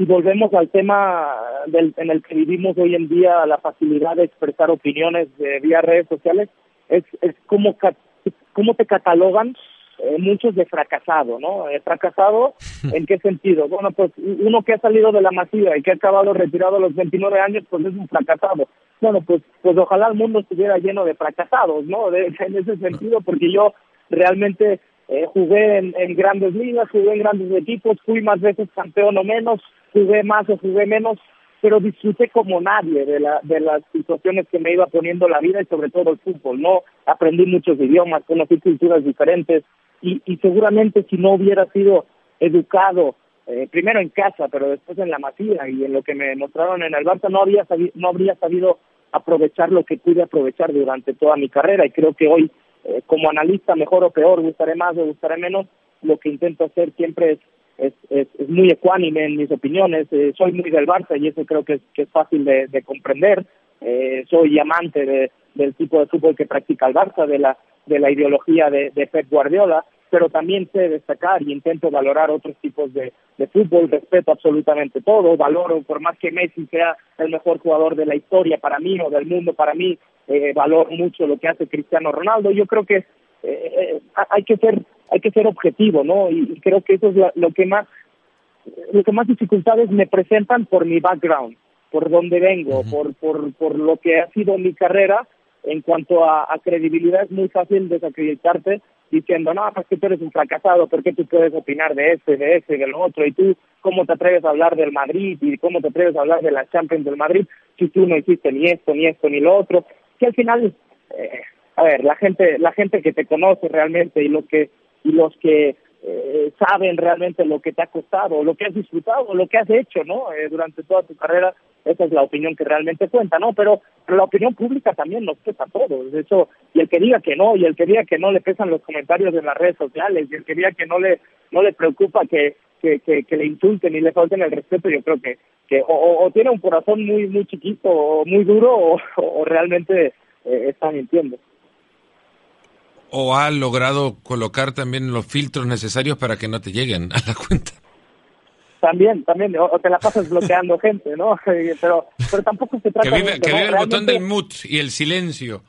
y volvemos al tema del, en el que vivimos hoy en día, la facilidad de expresar opiniones eh, vía redes sociales, es, es como, cómo te catalogan eh, muchos de fracasado, ¿no? Eh, fracasado, ¿en qué sentido? Bueno, pues uno que ha salido de la masiva y que ha acabado retirado a los 29 años, pues es un fracasado. Bueno, pues, pues ojalá el mundo estuviera lleno de fracasados, ¿no? De, en ese sentido, porque yo realmente eh, jugué en, en grandes ligas, jugué en grandes equipos, fui más veces campeón o menos, jugué más o jugué menos, pero disfruté como nadie de, la, de las situaciones que me iba poniendo la vida y sobre todo el fútbol, ¿no? Aprendí muchos idiomas, conocí culturas diferentes y, y seguramente si no hubiera sido educado eh, primero en casa, pero después en la masía y en lo que me mostraron en el Barça, no, había sabido, no habría sabido aprovechar lo que pude aprovechar durante toda mi carrera y creo que hoy eh, como analista, mejor o peor, gustaré más o gustaré menos, lo que intento hacer siempre es es, es, muy ecuánime en mis opiniones, eh, soy muy del Barça y eso creo que es, que es fácil de, de comprender, eh, soy amante de, del tipo de fútbol que practica el Barça, de la, de la ideología de, de Pep Guardiola, pero también sé destacar y intento valorar otros tipos de, de fútbol, respeto absolutamente todo, valoro, por más que Messi sea el mejor jugador de la historia para mí o del mundo para mí, eh, valoro mucho lo que hace Cristiano Ronaldo, yo creo que eh, eh hay que ser hay que ser objetivo, ¿no? Y, creo que eso es lo, que más lo que más dificultades me presentan por mi background, por donde vengo, por, por, por lo que ha sido mi carrera. En cuanto a, credibilidad, es muy fácil desacreditarte diciendo, no, es que tú eres un fracasado, ¿por qué tú puedes opinar de este, de este, de lo otro? Y tú, ¿cómo te atreves a hablar del Madrid? ¿Y cómo te atreves a hablar de la Champions del Madrid si tú no hiciste ni esto, ni esto, ni lo otro? Que al final, eh, a ver, la gente, la gente que te conoce realmente y lo que y los que eh, saben realmente lo que te ha costado, lo que has disfrutado, lo que has hecho, ¿no? Eh, durante toda tu carrera, esa es la opinión que realmente cuenta, ¿no? Pero, la opinión pública también nos pesa a todos, de hecho, y el que diga que no, y el que diga que no le pesan los comentarios en las redes sociales, y el que diga que no le, no le preocupa que, que, le insulten y le falten el respeto, yo creo que, que o, tiene un corazón muy, muy chiquito, o muy duro, o, o realmente eh, está mintiendo o ha logrado colocar también los filtros necesarios para que no te lleguen a la cuenta. También, también, o, te la pasas bloqueando gente, ¿no? Pero, pero tampoco se trata que vive, de... Que vive el botón del mute y el silencio.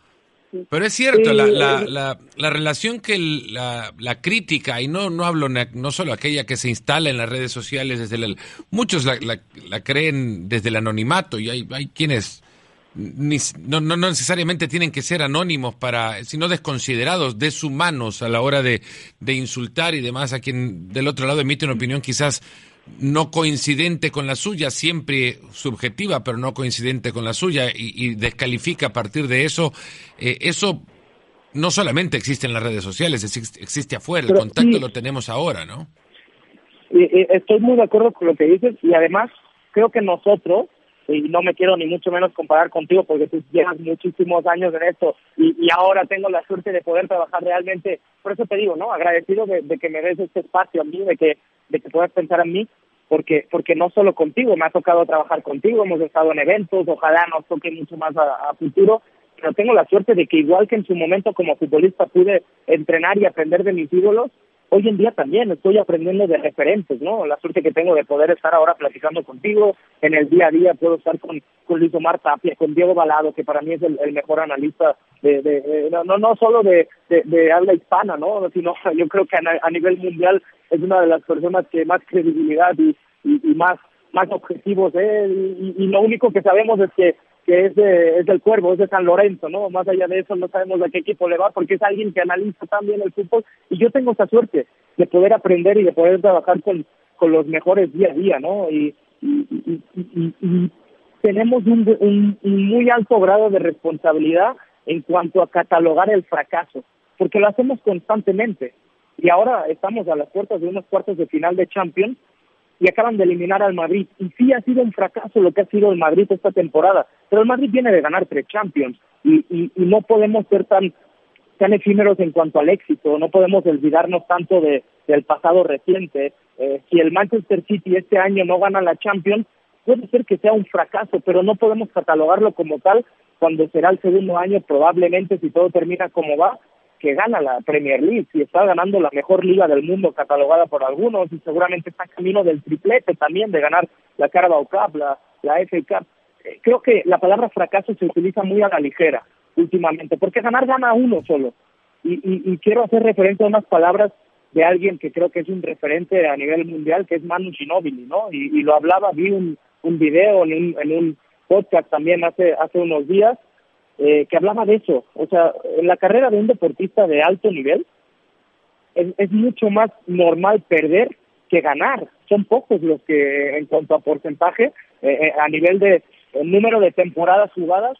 Pero es cierto, la, la, la, la, relación que la, la crítica, y no, no hablo no solo aquella que se instala en las redes sociales, desde el, muchos la, la, creen desde el anonimato, y hay, hay quienes no, no, necesariamente tienen que ser anónimos para, sino desconsiderados, deshumanos a la hora de, de insultar y demás. A quien del otro lado emite una opinión quizás no coincidente con la suya, siempre subjetiva, pero no coincidente con la suya, y, descalifica a partir de eso, eh, eso no solamente existe en las redes sociales, existe, afuera, el contacto lo tenemos ahora, ¿no? Estoy muy de acuerdo con lo que dices y además creo que nosotros, y no me quiero ni mucho menos comparar contigo porque tú llevas muchísimos años en esto y, y ahora tengo la suerte de poder trabajar realmente, por eso te digo, ¿no? Agradecido de, que me des este espacio a mí, de que, de que puedas pensar en mí, porque, porque no solo contigo, me ha tocado trabajar contigo, hemos estado en eventos, ojalá nos toque mucho más a, a futuro, pero tengo la suerte de que igual que en su momento como futbolista pude entrenar y aprender de mis ídolos, hoy en día también estoy aprendiendo de referentes, ¿no? La suerte que tengo de poder estar ahora platicando contigo, en el día a día puedo estar con, con Luis Omar Tapia, con Diego Balado, que para mí es el, mejor analista de, de, no, no solo de, de, habla hispana, ¿no? Sino yo creo que a, nivel mundial es una de las personas que más credibilidad y, y, más más objetivos ¿eh? y lo único que sabemos es que que es, de, es del Cuervo, es de San Lorenzo, ¿no? Más allá de eso no sabemos a qué equipo le va porque es alguien que analiza también el fútbol y yo tengo esa suerte de poder aprender y de poder trabajar con, los mejores día a día, ¿no? Y, y, tenemos un, un, muy alto grado de responsabilidad en cuanto a catalogar el fracaso, porque lo hacemos constantemente. Y ahora estamos a las puertas de unos cuartos de final de Champions y acaban de eliminar al Madrid. Y sí ha sido un fracaso lo que ha sido el Madrid esta temporada, pero el Madrid viene de ganar tres Champions y, y, no podemos ser tan tan efímeros en cuanto al éxito, no podemos olvidarnos tanto de, del pasado reciente. Eh, si el Manchester City este año no gana la Champions, puede ser que sea un fracaso, pero no podemos catalogarlo como tal cuando será el segundo año probablemente si todo termina como va, que gana la Premier League y está ganando la mejor liga del mundo catalogada por algunos y seguramente está camino del triplete también de ganar la Carabao Cup, la, la FA Cup. Eh, creo que la palabra fracaso se utiliza muy a la ligera últimamente, porque ganar gana uno solo. Y, y, quiero hacer referencia a unas palabras de alguien que creo que es un referente a nivel mundial, que es Manu Ginóbili, ¿no? Y, y lo hablaba, vi un, un video en un, en un podcast también hace, hace unos días, eh, que hablaba de eso. O sea, en la carrera de un deportista de alto nivel es, es mucho más normal perder que ganar. Son pocos los que, en cuanto a porcentaje, eh, eh, a nivel de número de temporadas jugadas,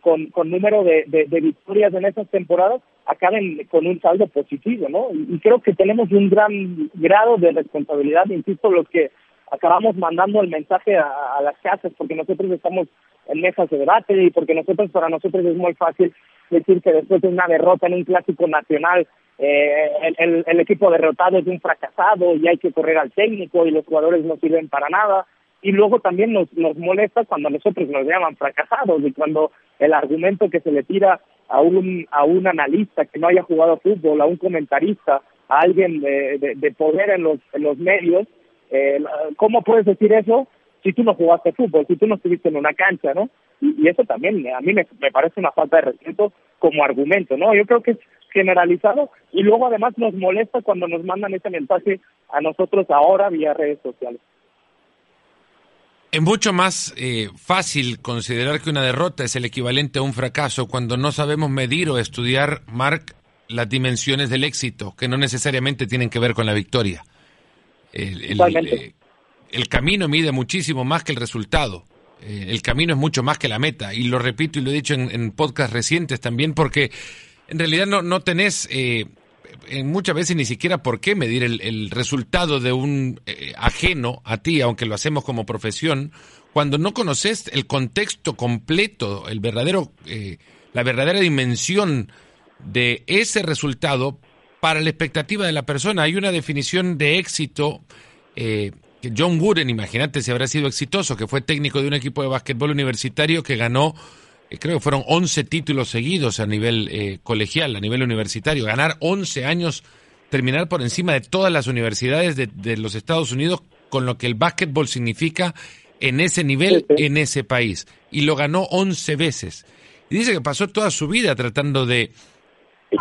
con, con número de, de, victorias en esas temporadas, acaben con un saldo positivo, ¿no? Y, creo que tenemos un gran grado de responsabilidad, insisto, los que acabamos mandando el mensaje a, las casas porque nosotros estamos en mesas de debate y porque nosotros para nosotros es muy fácil decir que después de una derrota en un clásico nacional eh, el, el, equipo derrotado es un fracasado y hay que correr al técnico y los jugadores no sirven para nada. Y luego también nos, nos molesta cuando nosotros nos llaman fracasados y cuando el argumento que se le tira a un, a un analista que no haya jugado fútbol, a un comentarista, a alguien de, de, poder en los, en los medios, eh, ¿cómo puedes decir eso si tú no jugaste fútbol, si tú no estuviste en una cancha, ¿no? Y, eso también a mí me, me parece una falta de respeto como argumento, ¿no? Yo creo que es generalizado y luego además nos molesta cuando nos mandan ese mensaje a nosotros ahora vía redes sociales. Es mucho más eh, fácil considerar que una derrota es el equivalente a un fracaso cuando no sabemos medir o estudiar, Mark, las dimensiones del éxito, que no necesariamente tienen que ver con la victoria. El, eh, el, camino mide muchísimo más que el resultado. Eh, el camino es mucho más que la meta. Y lo repito y lo he dicho en, en podcasts recientes también porque en realidad no, no tenés eh, muchas veces ni siquiera por qué medir el, resultado de un eh, ajeno a ti, aunque lo hacemos como profesión, cuando no conoces el contexto completo, el verdadero, eh, la verdadera dimensión de ese resultado para la expectativa de la persona. Hay una definición de éxito que John Wooden, imagínate si habrá sido exitoso, que fue técnico de un equipo de básquetbol universitario que ganó eh, creo que fueron 11 títulos seguidos a nivel eh, colegial, a nivel universitario, ganar 11 años, terminar por encima de todas las universidades de, los Estados Unidos, con lo que el básquetbol significa en ese nivel, en ese país. Y lo ganó 11 veces. Y dice que pasó toda su vida tratando de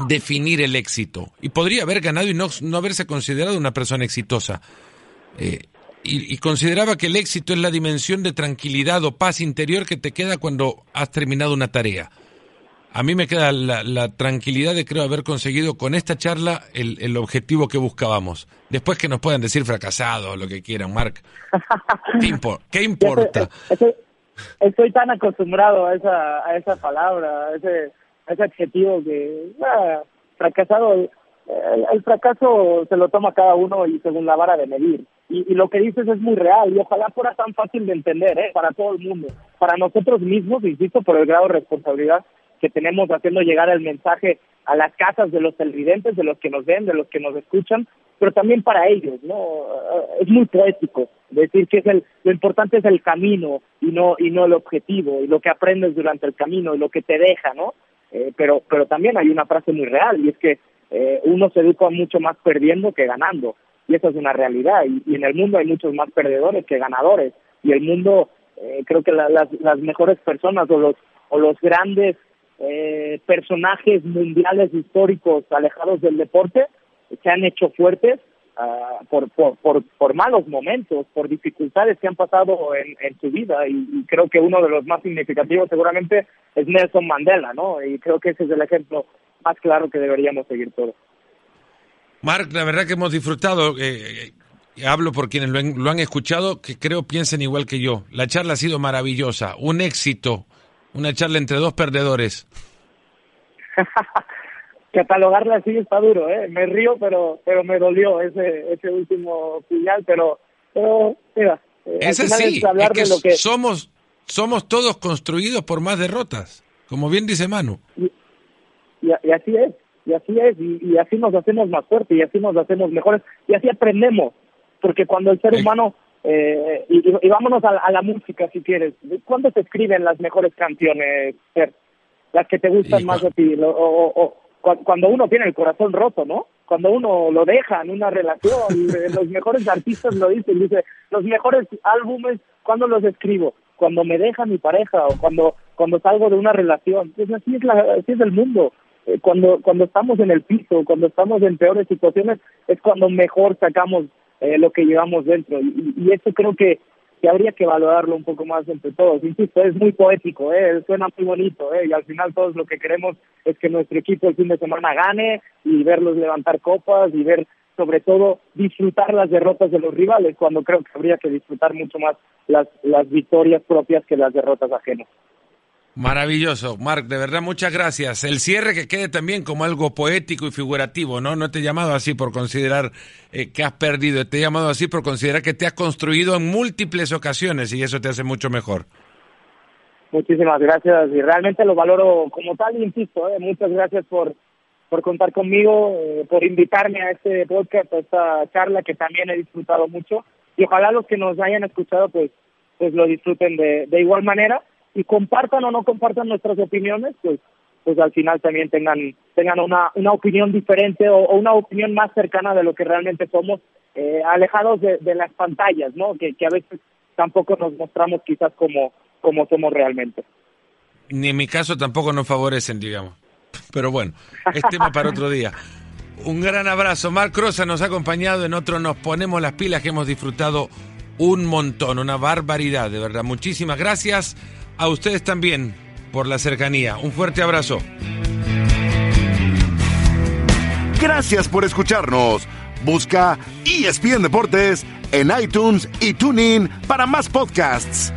definir el éxito. Y podría haber ganado y no, no haberse considerado una persona exitosa. Eh, y, consideraba que el éxito es la dimensión de tranquilidad o paz interior que te queda cuando has terminado una tarea. A mí me queda la, tranquilidad de creo haber conseguido con esta charla el, objetivo que buscábamos. Después que nos puedan decir fracasado o lo que quieran, Mark. ¿Qué, importa? Estoy, tan acostumbrado a esa, a esa palabra, a ese, ese adjetivo que ah, fracasado el, fracaso se lo toma cada uno y según la vara de medir. Y, lo que dices es muy real y ojalá fuera tan fácil de entender ¿eh? para todo el mundo, para nosotros mismos, insisto, por el grado de responsabilidad que tenemos haciendo llegar el mensaje a las casas de los televidentes, de los que nos ven, de los que nos escuchan, pero también para ellos, ¿no? Eh, es muy poético decir que es el, lo importante es el camino y no y no el objetivo y lo que aprendes durante el camino y lo que te deja, ¿no? Eh, pero pero también hay una frase muy real y es que eh, uno se educa mucho más perdiendo que ganando. Y eso es una realidad. Y, en el mundo hay muchos más perdedores que ganadores. Y el mundo, eh, creo que las, las mejores personas o los, o los grandes eh, personajes mundiales históricos alejados del deporte se han hecho fuertes uh, por, por, por, por, malos momentos, por dificultades que han pasado en, en su vida. Y, y, creo que uno de los más significativos seguramente es Nelson Mandela, ¿no? Y creo que ese es el ejemplo más claro que deberíamos seguir todos. Marc, la verdad que hemos disfrutado, eh, eh, hablo por quienes lo, lo, han escuchado, que creo piensen igual que yo. La charla ha sido maravillosa, un éxito, una charla entre dos perdedores. Catalogarla así está duro, ¿eh? Me río, pero pero me dolió ese ese último final, pero, pero mira. Eh, es así, es, que lo que somos, somos todos construidos por más derrotas, como bien dice Manu y, así es, y así es, y, así nos hacemos más fuertes, y así nos hacemos mejores, y así aprendemos, porque cuando el ser humano, eh, y, vámonos a, la música si quieres, ¿cuándo se escriben las mejores canciones, Las que te gustan más a ti, o, cuando uno tiene el corazón roto, ¿no? Cuando uno lo deja en una relación, los mejores artistas lo dicen, dice, los mejores álbumes, ¿cuándo los escribo? Cuando me deja mi pareja o cuando cuando salgo de una relación. Pues así es, la, así es el mundo. Eh, cuando, cuando estamos en el piso, cuando estamos en peores situaciones, es cuando mejor sacamos eh, lo que llevamos dentro. Y, y eso creo que, que habría que valorarlo un poco más entre todos. Insisto, es muy poético, ¿eh? suena muy bonito, ¿eh? y al final todos lo que queremos es que nuestro equipo el fin de semana gane y verlos levantar copas y ver sobre todo disfrutar las derrotas de los rivales, cuando creo que habría que disfrutar mucho más las, las victorias propias que las derrotas ajenas. Maravilloso, Marc, de verdad muchas gracias. El cierre que quede también como algo poético y figurativo, ¿no? No te he llamado así por considerar eh, que has perdido, te he llamado así por considerar que te has construido en múltiples ocasiones y eso te hace mucho mejor. Muchísimas gracias y realmente lo valoro como tal, insisto, ¿eh? muchas gracias por, por contar conmigo, eh, por invitarme a este podcast, a esta charla que también he disfrutado mucho y ojalá los que nos hayan escuchado pues, pues lo disfruten de, de igual manera y compartan o no compartan nuestras opiniones, pues pues al final también tengan tengan una, una opinión diferente o, una opinión más cercana de lo que realmente somos, eh, alejados de, de, las pantallas, ¿no? Que, que a veces tampoco nos mostramos quizás como, como somos realmente. Ni en mi caso tampoco nos favorecen, digamos. Pero bueno, es tema para otro día. Un gran abrazo. Marc Rosa nos ha acompañado en otro Nos Ponemos las Pilas que hemos disfrutado un montón, una barbaridad, de verdad. Muchísimas gracias. A ustedes también por la cercanía. Un fuerte abrazo. Gracias por escucharnos. Busca ESPN Deportes en iTunes y TuneIn para más podcasts.